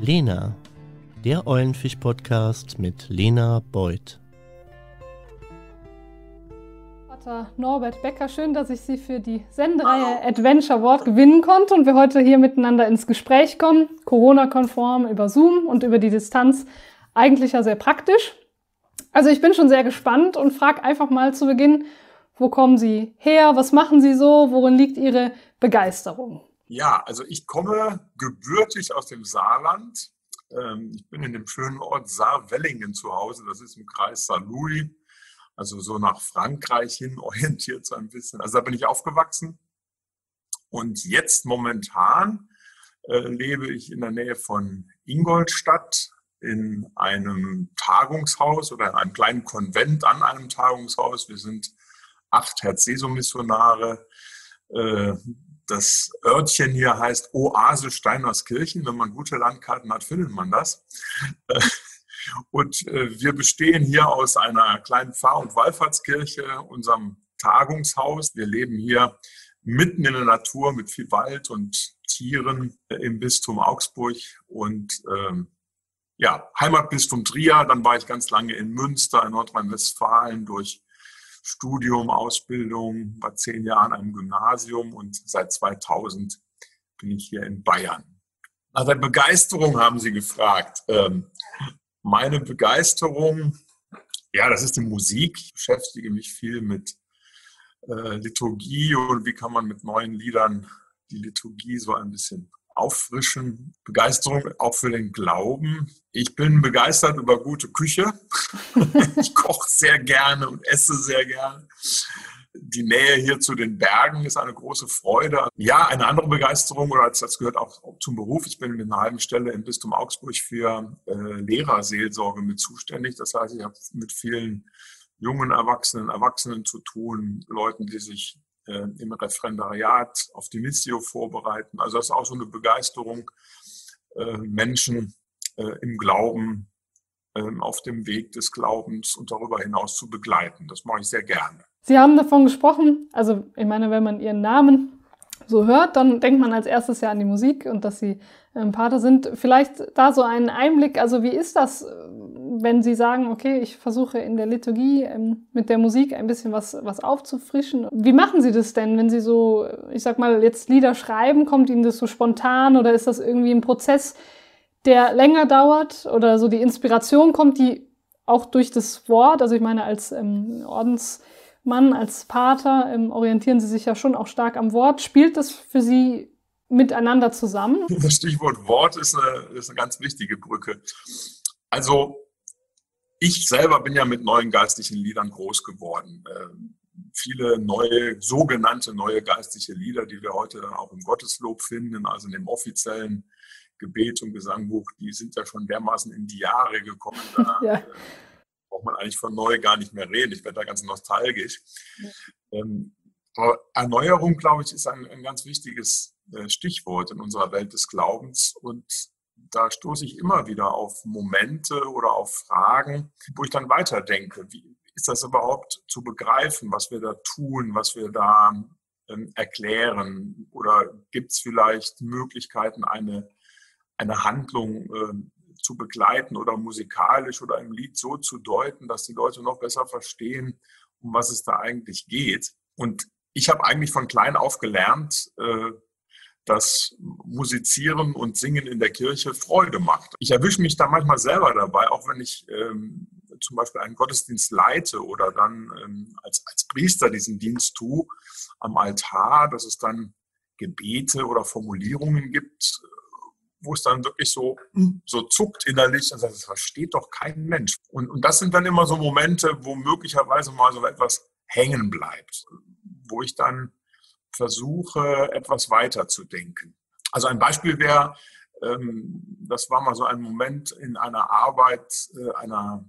Lena, der Eulenfisch-Podcast mit Lena Beuth. Vater Norbert Becker, schön, dass ich Sie für die Sendereihe Adventure Wort gewinnen konnte und wir heute hier miteinander ins Gespräch kommen, Corona-konform über Zoom und über die Distanz, eigentlich ja sehr praktisch. Also ich bin schon sehr gespannt und frage einfach mal zu Beginn, wo kommen Sie her? Was machen Sie so? Worin liegt Ihre Begeisterung? Ja, also ich komme gebürtig aus dem Saarland. Ähm, ich bin in dem schönen Ort Saar-Wellingen zu Hause. Das ist im Kreis Saarlouis, also so nach Frankreich hin orientiert so ein bisschen. Also da bin ich aufgewachsen. Und jetzt momentan äh, lebe ich in der Nähe von Ingolstadt in einem Tagungshaus oder in einem kleinen Konvent an einem Tagungshaus. Wir sind acht Herz-Jesu-Missionare. Das Örtchen hier heißt Oase Steinerskirchen. Wenn man gute Landkarten hat, findet man das. Und äh, wir bestehen hier aus einer kleinen Pfarr- und Wallfahrtskirche, unserem Tagungshaus. Wir leben hier mitten in der Natur mit viel Wald und Tieren im Bistum Augsburg und ähm, ja, Heimatbistum Trier. Dann war ich ganz lange in Münster in Nordrhein-Westfalen durch Studium, Ausbildung, war zehn Jahre an einem Gymnasium und seit 2000 bin ich hier in Bayern. Nach der Begeisterung haben Sie gefragt. Ähm, meine Begeisterung, ja, das ist die Musik. Ich beschäftige mich viel mit äh, Liturgie und wie kann man mit neuen Liedern die Liturgie so ein bisschen auffrischen. Begeisterung auch für den Glauben. Ich bin begeistert über gute Küche. ich koche sehr gerne und esse sehr gerne. Die Nähe hier zu den Bergen ist eine große Freude. Ja, eine andere Begeisterung, oder das gehört auch zum Beruf. Ich bin mit einer halben Stelle im Bistum Augsburg für äh, Lehrerseelsorge mit zuständig. Das heißt, ich habe mit vielen jungen Erwachsenen, Erwachsenen zu tun, Leuten, die sich äh, im Referendariat auf die Missio vorbereiten. Also das ist auch so eine Begeisterung, äh, Menschen äh, im Glauben, ähm, auf dem Weg des Glaubens und darüber hinaus zu begleiten. Das mache ich sehr gerne. Sie haben davon gesprochen, also ich meine, wenn man Ihren Namen so hört, dann denkt man als erstes ja an die Musik und dass Sie ähm, Pater sind. Vielleicht da so einen Einblick, also wie ist das, wenn Sie sagen, okay, ich versuche in der Liturgie ähm, mit der Musik ein bisschen was, was aufzufrischen. Wie machen Sie das denn, wenn Sie so, ich sag mal, jetzt Lieder schreiben? Kommt Ihnen das so spontan oder ist das irgendwie ein Prozess, der länger dauert oder so die Inspiration kommt, die auch durch das Wort, also ich meine, als ähm, Ordensmann, als Pater ähm, orientieren Sie sich ja schon auch stark am Wort. Spielt das für Sie miteinander zusammen? Das Stichwort Wort ist eine, ist eine ganz wichtige Brücke. Also ich selber bin ja mit neuen geistlichen Liedern groß geworden. Ähm, viele neue, sogenannte neue geistliche Lieder, die wir heute auch im Gotteslob finden, also in dem offiziellen Gebet und Gesangbuch, die sind ja schon dermaßen in die Jahre gekommen. Da ja. Äh, braucht man eigentlich von neu gar nicht mehr reden. Ich werde da ganz nostalgisch. Ja. Ähm, Erneuerung, glaube ich, ist ein, ein ganz wichtiges äh, Stichwort in unserer Welt des Glaubens und da stoße ich immer wieder auf Momente oder auf Fragen, wo ich dann weiterdenke. Wie ist das überhaupt zu begreifen, was wir da tun, was wir da ähm, erklären? Oder gibt es vielleicht Möglichkeiten, eine, eine Handlung äh, zu begleiten oder musikalisch oder im Lied so zu deuten, dass die Leute noch besser verstehen, um was es da eigentlich geht? Und ich habe eigentlich von klein auf gelernt, äh, dass Musizieren und Singen in der Kirche Freude macht. Ich erwische mich da manchmal selber dabei, auch wenn ich ähm, zum Beispiel einen Gottesdienst leite oder dann ähm, als, als Priester diesen Dienst tue am Altar, dass es dann Gebete oder Formulierungen gibt, wo es dann wirklich so, so zuckt innerlich und das versteht doch kein Mensch. Und, und das sind dann immer so Momente, wo möglicherweise mal so etwas hängen bleibt, wo ich dann versuche, etwas weiter zu denken. Also ein Beispiel wäre, ähm, das war mal so ein Moment in einer Arbeit äh, einer,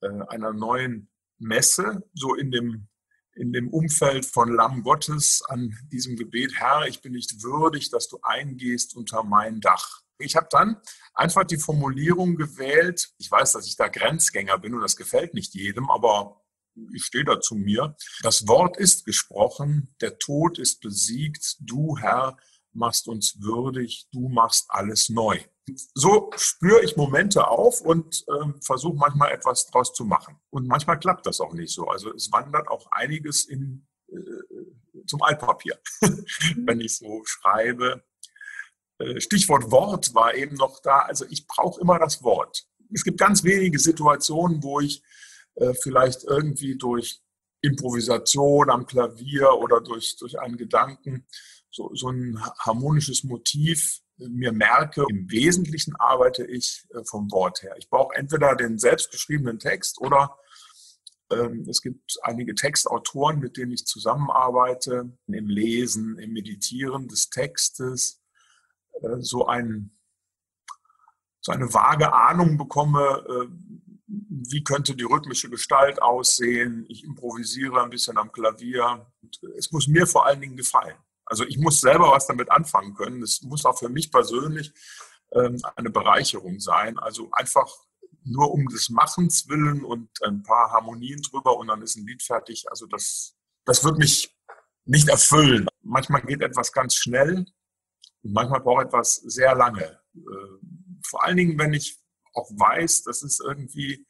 äh, einer neuen Messe, so in dem, in dem Umfeld von Lamm Gottes an diesem Gebet, Herr, ich bin nicht würdig, dass du eingehst unter mein Dach. Ich habe dann einfach die Formulierung gewählt, ich weiß, dass ich da Grenzgänger bin und das gefällt nicht jedem, aber ich stehe da zu mir. Das Wort ist gesprochen, der Tod ist besiegt, du Herr machst uns würdig, du machst alles neu. So spüre ich Momente auf und äh, versuche manchmal etwas draus zu machen. Und manchmal klappt das auch nicht so. Also es wandert auch einiges in, äh, zum Altpapier, wenn ich so schreibe. Äh, Stichwort Wort war eben noch da. Also ich brauche immer das Wort. Es gibt ganz wenige Situationen, wo ich äh, vielleicht irgendwie durch Improvisation am Klavier oder durch, durch einen Gedanken so, so ein harmonisches Motiv mir merke, im Wesentlichen arbeite ich äh, vom Wort her. Ich brauche entweder den selbstgeschriebenen Text oder ähm, es gibt einige Textautoren, mit denen ich zusammenarbeite, im Lesen, im Meditieren des Textes, äh, so, ein, so eine vage Ahnung bekomme, wie könnte die rhythmische Gestalt aussehen. Ich improvisiere ein bisschen am Klavier. Es muss mir vor allen Dingen gefallen. Also ich muss selber was damit anfangen können. Es muss auch für mich persönlich ähm, eine Bereicherung sein. Also einfach nur um des Machens willen und ein paar Harmonien drüber und dann ist ein Lied fertig. Also das, das wird mich nicht erfüllen. Manchmal geht etwas ganz schnell und manchmal braucht etwas sehr lange. Äh, vor allen Dingen, wenn ich auch weiß, das ist irgendwie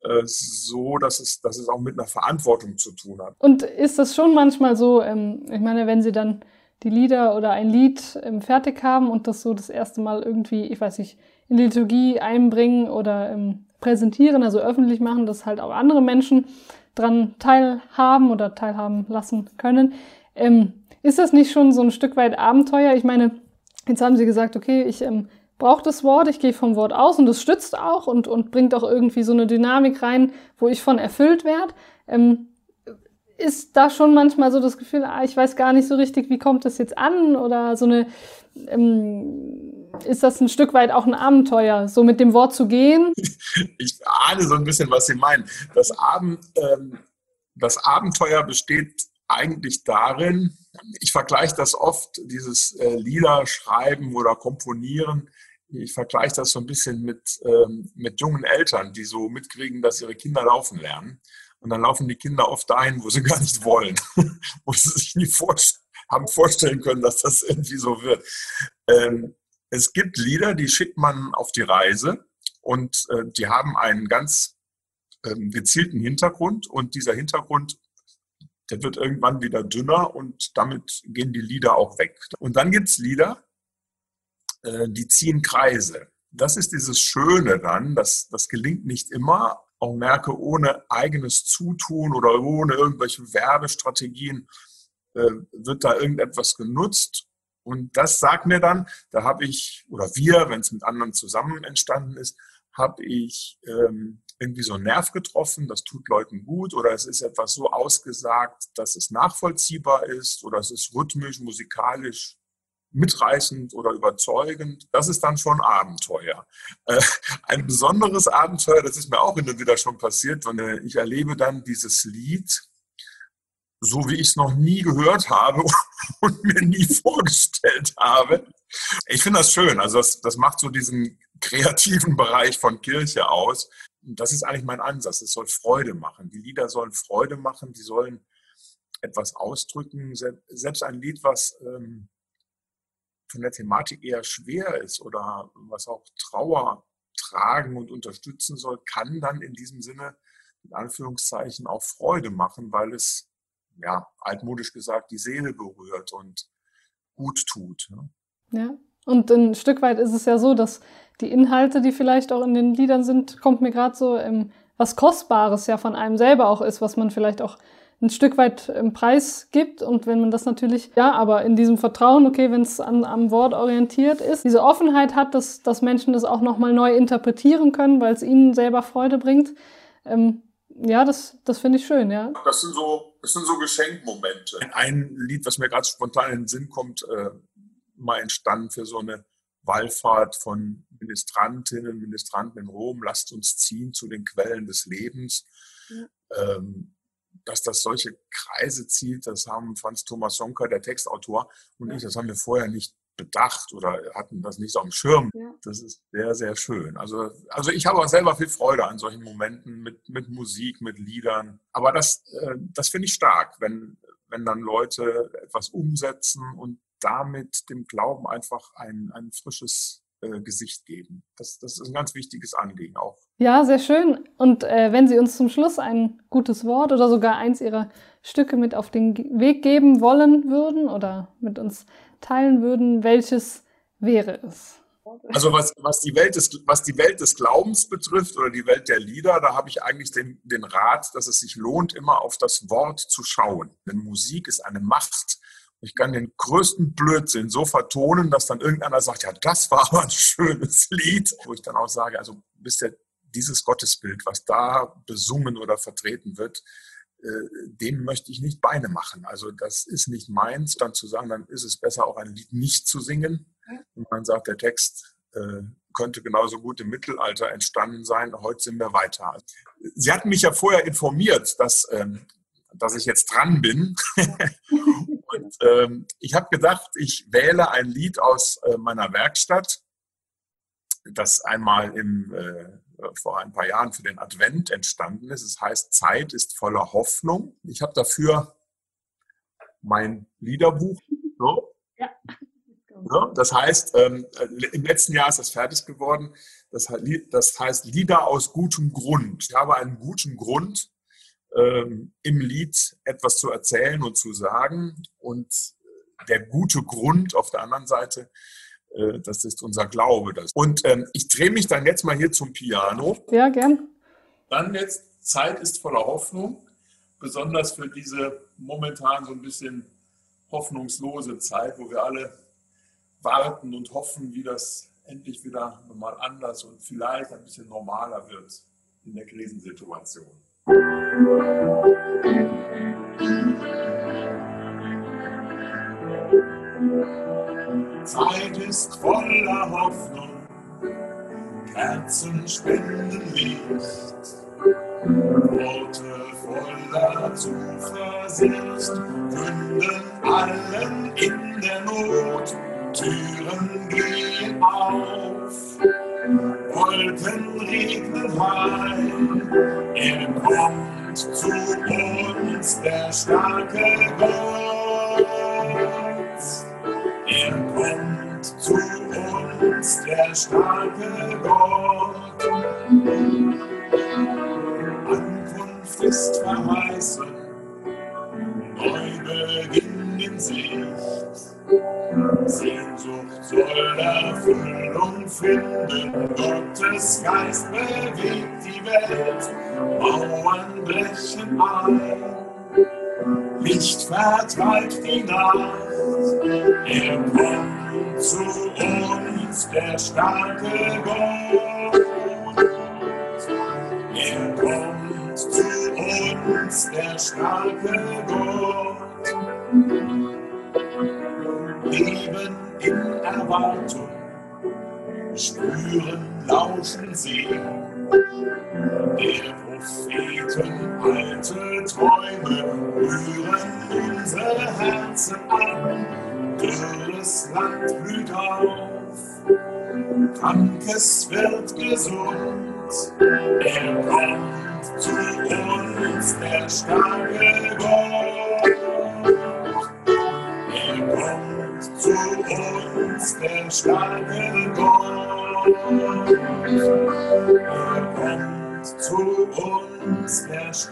äh, so, dass es, dass es auch mit einer Verantwortung zu tun hat. Und ist das schon manchmal so, ähm, ich meine, wenn Sie dann die Lieder oder ein Lied ähm, fertig haben und das so das erste Mal irgendwie, ich weiß nicht, in Liturgie einbringen oder ähm, präsentieren, also öffentlich machen, dass halt auch andere Menschen dran teilhaben oder teilhaben lassen können. Ist das nicht schon so ein Stück weit Abenteuer? Ich meine, jetzt haben Sie gesagt, okay, ich brauche das Wort, ich gehe vom Wort aus und es stützt auch und, und bringt auch irgendwie so eine Dynamik rein, wo ich von erfüllt werde. Ähm, ist da schon manchmal so das Gefühl, ah, ich weiß gar nicht so richtig, wie kommt das jetzt an oder so eine, ähm, ist das ein Stück weit auch ein Abenteuer, so mit dem Wort zu gehen? Ich ahne so ein bisschen, was Sie meinen. Das, Abend, ähm, das Abenteuer besteht eigentlich darin, ich vergleiche das oft, dieses äh, Lieder schreiben oder komponieren, ich vergleiche das so ein bisschen mit, ähm, mit jungen Eltern, die so mitkriegen, dass ihre Kinder laufen lernen. Und dann laufen die Kinder oft dahin, wo sie gar nicht wollen, wo sie sich nie vorst haben vorstellen können, dass das irgendwie so wird. Ähm, es gibt Lieder, die schickt man auf die Reise und äh, die haben einen ganz ähm, gezielten Hintergrund und dieser Hintergrund der wird irgendwann wieder dünner und damit gehen die Lieder auch weg. Und dann gibt's Lieder, äh, die ziehen Kreise. Das ist dieses Schöne dann, das, das gelingt nicht immer. Auch merke, ohne eigenes Zutun oder ohne irgendwelche Werbestrategien äh, wird da irgendetwas genutzt. Und das sagt mir dann, da habe ich, oder wir, wenn es mit anderen zusammen entstanden ist, habe ich ähm, irgendwie so einen Nerv getroffen, das tut Leuten gut oder es ist etwas so ausgesagt, dass es nachvollziehbar ist oder es ist rhythmisch, musikalisch mitreißend oder überzeugend. Das ist dann schon Abenteuer. Äh, ein besonderes Abenteuer, das ist mir auch hin und wieder schon passiert, wenn ich erlebe dann dieses Lied, so wie ich es noch nie gehört habe und mir nie vorgestellt habe. Ich finde das schön. Also das, das macht so diesen kreativen Bereich von Kirche aus. Und das ist eigentlich mein Ansatz. Es soll Freude machen. Die Lieder sollen Freude machen, die sollen etwas ausdrücken. Selbst ein Lied, was ähm, von der Thematik eher schwer ist oder was auch Trauer tragen und unterstützen soll, kann dann in diesem Sinne in Anführungszeichen auch Freude machen, weil es, ja, altmodisch gesagt, die Seele berührt und gut tut. Ne? Ja, und ein Stück weit ist es ja so, dass die Inhalte, die vielleicht auch in den Liedern sind, kommt mir gerade so ähm, was Kostbares ja von einem selber auch ist, was man vielleicht auch ein Stück weit im Preis gibt und wenn man das natürlich, ja, aber in diesem Vertrauen, okay, wenn es am Wort orientiert ist, diese Offenheit hat, dass, dass Menschen das auch nochmal neu interpretieren können, weil es ihnen selber Freude bringt. Ähm, ja, das, das finde ich schön, ja. Das sind so, das sind so Geschenkmomente. Ein Lied, was mir gerade spontan in den Sinn kommt, äh, mal entstanden für so eine Wallfahrt von Ministrantinnen, Ministranten in Rom, lasst uns ziehen zu den Quellen des Lebens. Ja. Ähm, dass das solche Kreise zieht, das haben Franz Thomas Sonker, der Textautor, und ja. ich, das haben wir vorher nicht bedacht oder hatten das nicht so am Schirm. Ja. Das ist sehr, sehr schön. Also, also ich habe auch selber viel Freude an solchen Momenten mit, mit Musik, mit Liedern. Aber das, äh, das finde ich stark, wenn, wenn dann Leute etwas umsetzen und damit dem Glauben einfach ein, ein frisches äh, Gesicht geben. Das, das ist ein ganz wichtiges Anliegen auch. Ja, sehr schön. Und äh, wenn Sie uns zum Schluss ein gutes Wort oder sogar eins Ihrer Stücke mit auf den Weg geben wollen würden oder mit uns teilen würden, welches wäre es? Also was, was, die Welt des, was die Welt des Glaubens betrifft oder die Welt der Lieder, da habe ich eigentlich den, den Rat, dass es sich lohnt, immer auf das Wort zu schauen. Denn Musik ist eine Macht. Ich kann den größten Blödsinn so vertonen, dass dann irgendeiner sagt, ja, das war aber ein schönes Lied. Wo ich dann auch sage, also bis der, dieses Gottesbild, was da besungen oder vertreten wird, äh, dem möchte ich nicht Beine machen. Also das ist nicht meins, dann zu sagen, dann ist es besser, auch ein Lied nicht zu singen. Und man sagt, der Text äh, könnte genauso gut im Mittelalter entstanden sein. Heute sind wir weiter. Sie hatten mich ja vorher informiert, dass, ähm, dass ich jetzt dran bin. Und ähm, ich habe gedacht, ich wähle ein Lied aus äh, meiner Werkstatt, das einmal im, äh, vor ein paar Jahren für den Advent entstanden ist. Es heißt Zeit ist voller Hoffnung. Ich habe dafür mein Liederbuch. So. Ja. Ja, das heißt, ähm, im letzten Jahr ist das fertig geworden. Das, das, heißt Lieder aus gutem Grund. Ich habe einen guten Grund, ähm, im Lied etwas zu erzählen und zu sagen. Und der gute Grund auf der anderen Seite, äh, das ist unser Glaube. Das. Und ähm, ich drehe mich dann jetzt mal hier zum Piano. Ja, gern. Dann jetzt, Zeit ist voller Hoffnung, besonders für diese momentan so ein bisschen hoffnungslose Zeit, wo wir alle warten und hoffen, wie das endlich wieder mal anders und vielleicht ein bisschen normaler wird in der Krisensituation. Zeit ist voller Hoffnung, Kerzen spenden Licht, Worte voller Zuversicht künden allen in der Not. Türen gehen auf, Wolken regnen heim, er kommt zu uns, der starke Gott. Er kommt zu uns, der starke Gott. Ankunft ist verheißen, Neubeginn in Sicht. Sehnsucht soll Erfüllung finden, Gottes Geist bewegt die Welt, Mauern brechen ein, Licht vertreibt die Nacht, er kommt zu uns, der starke Gott. Er kommt zu uns, der starke Gott. Leben in Erwartung, spüren, lauschen, sehen. Der Propheten alte Träume rühren unsere Herzen an. Dürres Land blüht auf, Krankes wird gesund. Er kommt zu uns, der starke Gott.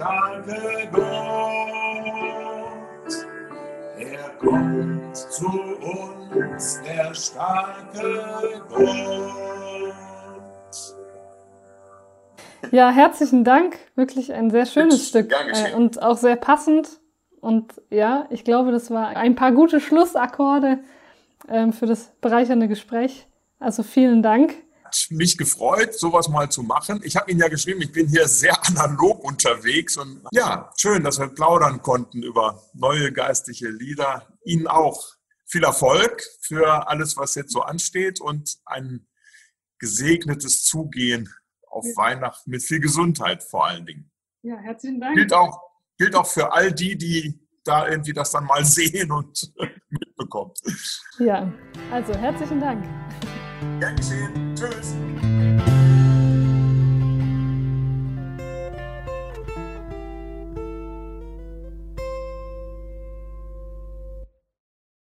Starke Gott. Er kommt zu uns der starke Gott. Ja, herzlichen Dank. Wirklich ein sehr schönes Stück äh, und auch sehr passend und ja, ich glaube, das war ein paar gute Schlussakkorde ähm, für das bereichernde Gespräch. Also vielen Dank. Mich gefreut, sowas mal zu machen. Ich habe Ihnen ja geschrieben, ich bin hier sehr analog unterwegs und ja, schön, dass wir plaudern konnten über neue geistliche Lieder. Ihnen auch viel Erfolg für alles, was jetzt so ansteht und ein gesegnetes Zugehen auf ja. Weihnachten mit viel Gesundheit vor allen Dingen. Ja, herzlichen Dank. Gilt auch gilt auch für all die, die da irgendwie das dann mal sehen und mitbekommen. Ja, also herzlichen Dank. Gern geschehen. first.